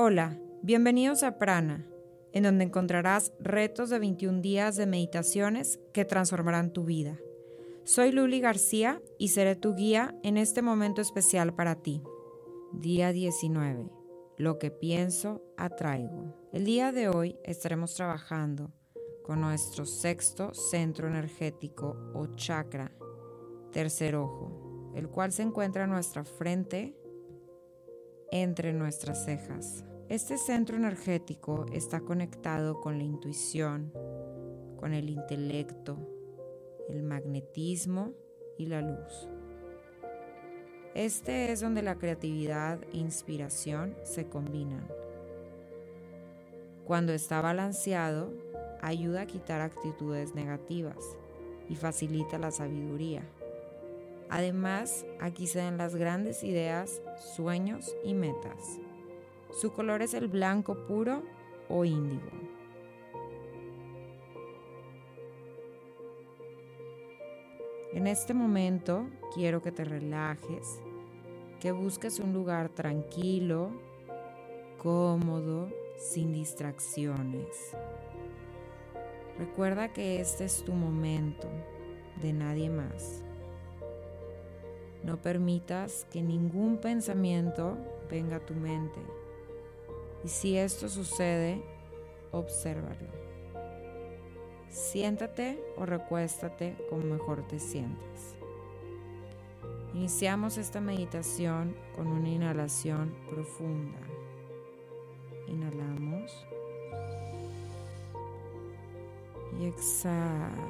Hola, bienvenidos a Prana, en donde encontrarás retos de 21 días de meditaciones que transformarán tu vida. Soy Luli García y seré tu guía en este momento especial para ti. Día 19. Lo que pienso, atraigo. El día de hoy estaremos trabajando con nuestro sexto centro energético o chakra, tercer ojo, el cual se encuentra en nuestra frente entre nuestras cejas. Este centro energético está conectado con la intuición, con el intelecto, el magnetismo y la luz. Este es donde la creatividad e inspiración se combinan. Cuando está balanceado, ayuda a quitar actitudes negativas y facilita la sabiduría. Además, aquí se dan las grandes ideas, sueños y metas. Su color es el blanco puro o índigo. En este momento quiero que te relajes, que busques un lugar tranquilo, cómodo, sin distracciones. Recuerda que este es tu momento, de nadie más. No permitas que ningún pensamiento venga a tu mente. Y si esto sucede, obsérvalo. Siéntate o recuéstate como mejor te sientes. Iniciamos esta meditación con una inhalación profunda. Inhalamos y exhalo.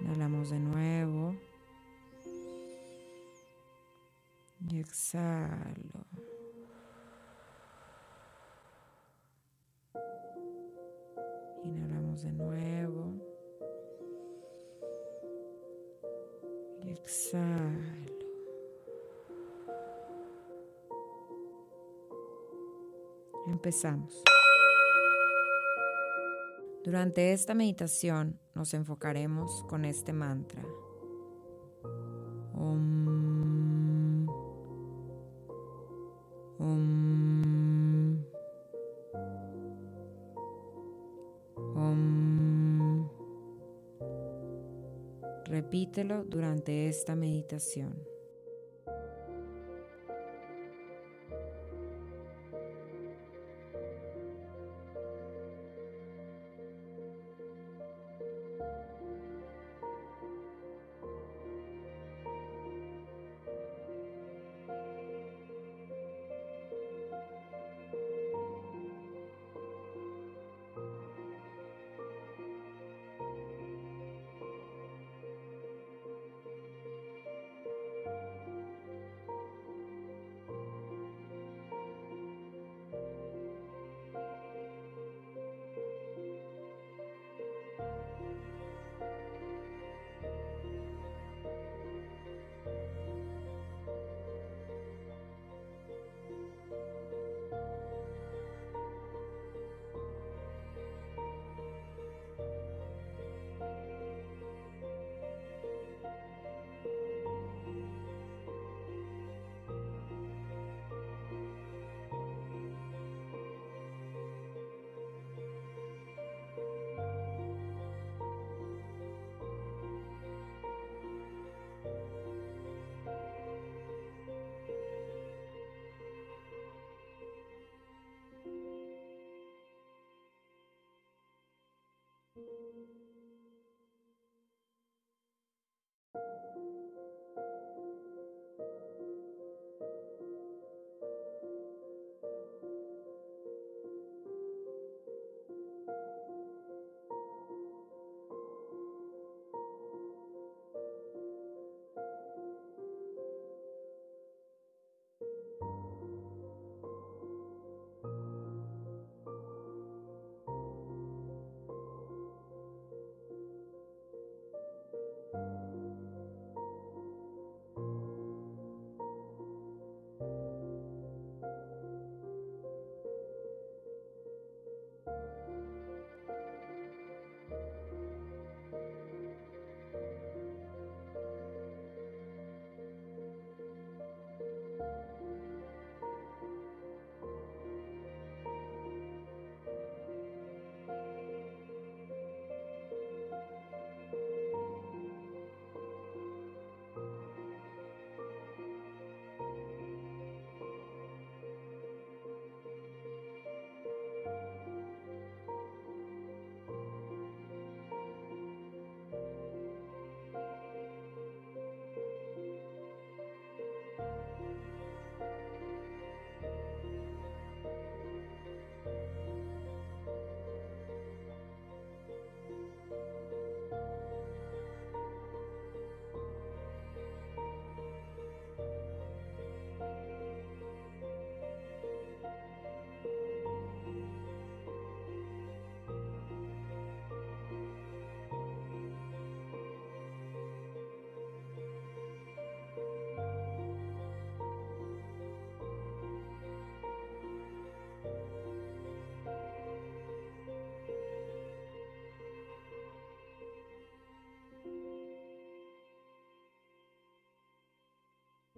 Inhalamos de nuevo. Exhalo. Inhalamos de nuevo. Y exhalo. Empezamos. Durante esta meditación nos enfocaremos con este mantra. Repítelo durante esta meditación.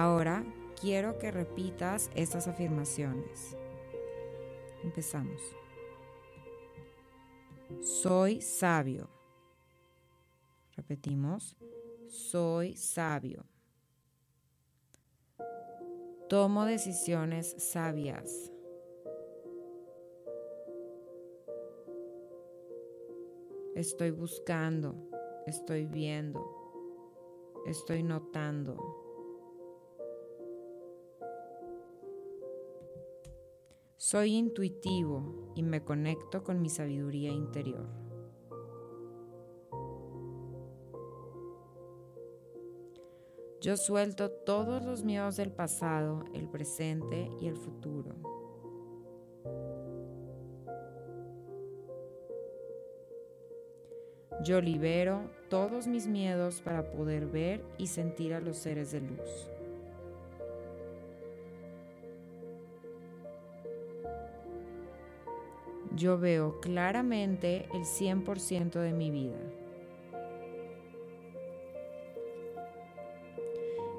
Ahora quiero que repitas estas afirmaciones. Empezamos. Soy sabio. Repetimos. Soy sabio. Tomo decisiones sabias. Estoy buscando, estoy viendo, estoy notando. Soy intuitivo y me conecto con mi sabiduría interior. Yo suelto todos los miedos del pasado, el presente y el futuro. Yo libero todos mis miedos para poder ver y sentir a los seres de luz. Yo veo claramente el 100% de mi vida.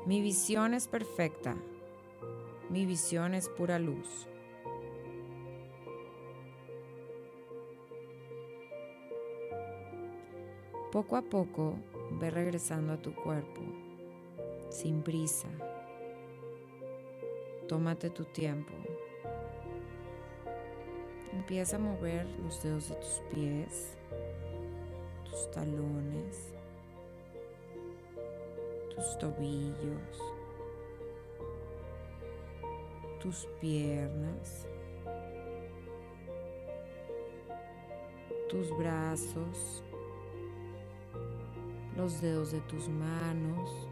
Mi visión es perfecta. Mi visión es pura luz. Poco a poco ve regresando a tu cuerpo, sin prisa. Tómate tu tiempo. Empieza a mover los dedos de tus pies, tus talones, tus tobillos, tus piernas, tus brazos, los dedos de tus manos,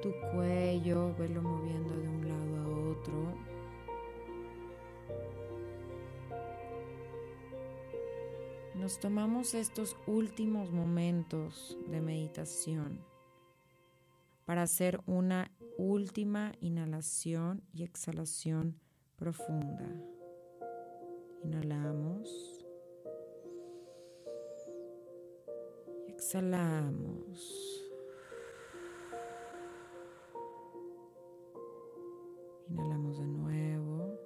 tu cuello, velo moviendo Nos tomamos estos últimos momentos de meditación para hacer una última inhalación y exhalación profunda. Inhalamos. Exhalamos. Inhalamos de nuevo.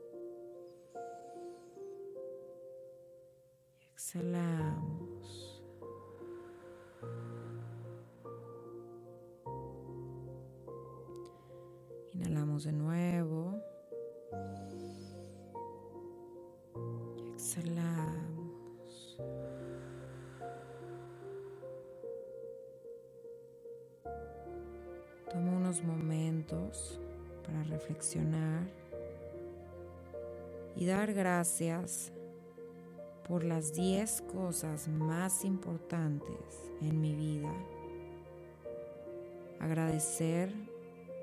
Exhalamos. Inhalamos de nuevo. Exhalamos. momentos para reflexionar y dar gracias por las 10 cosas más importantes en mi vida. Agradecer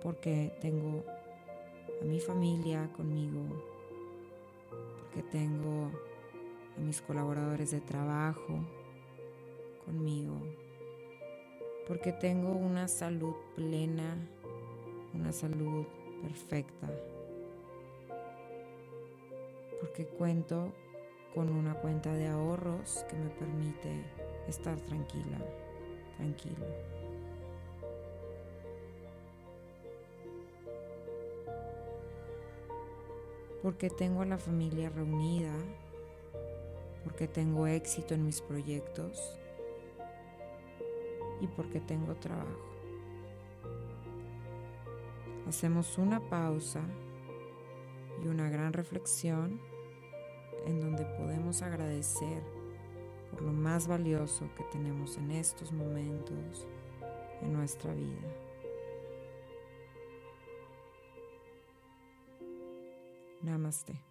porque tengo a mi familia conmigo, porque tengo a mis colaboradores de trabajo conmigo, porque tengo una salud plena una salud perfecta, porque cuento con una cuenta de ahorros que me permite estar tranquila, tranquilo. Porque tengo a la familia reunida, porque tengo éxito en mis proyectos y porque tengo trabajo. Hacemos una pausa y una gran reflexión en donde podemos agradecer por lo más valioso que tenemos en estos momentos en nuestra vida. Namaste.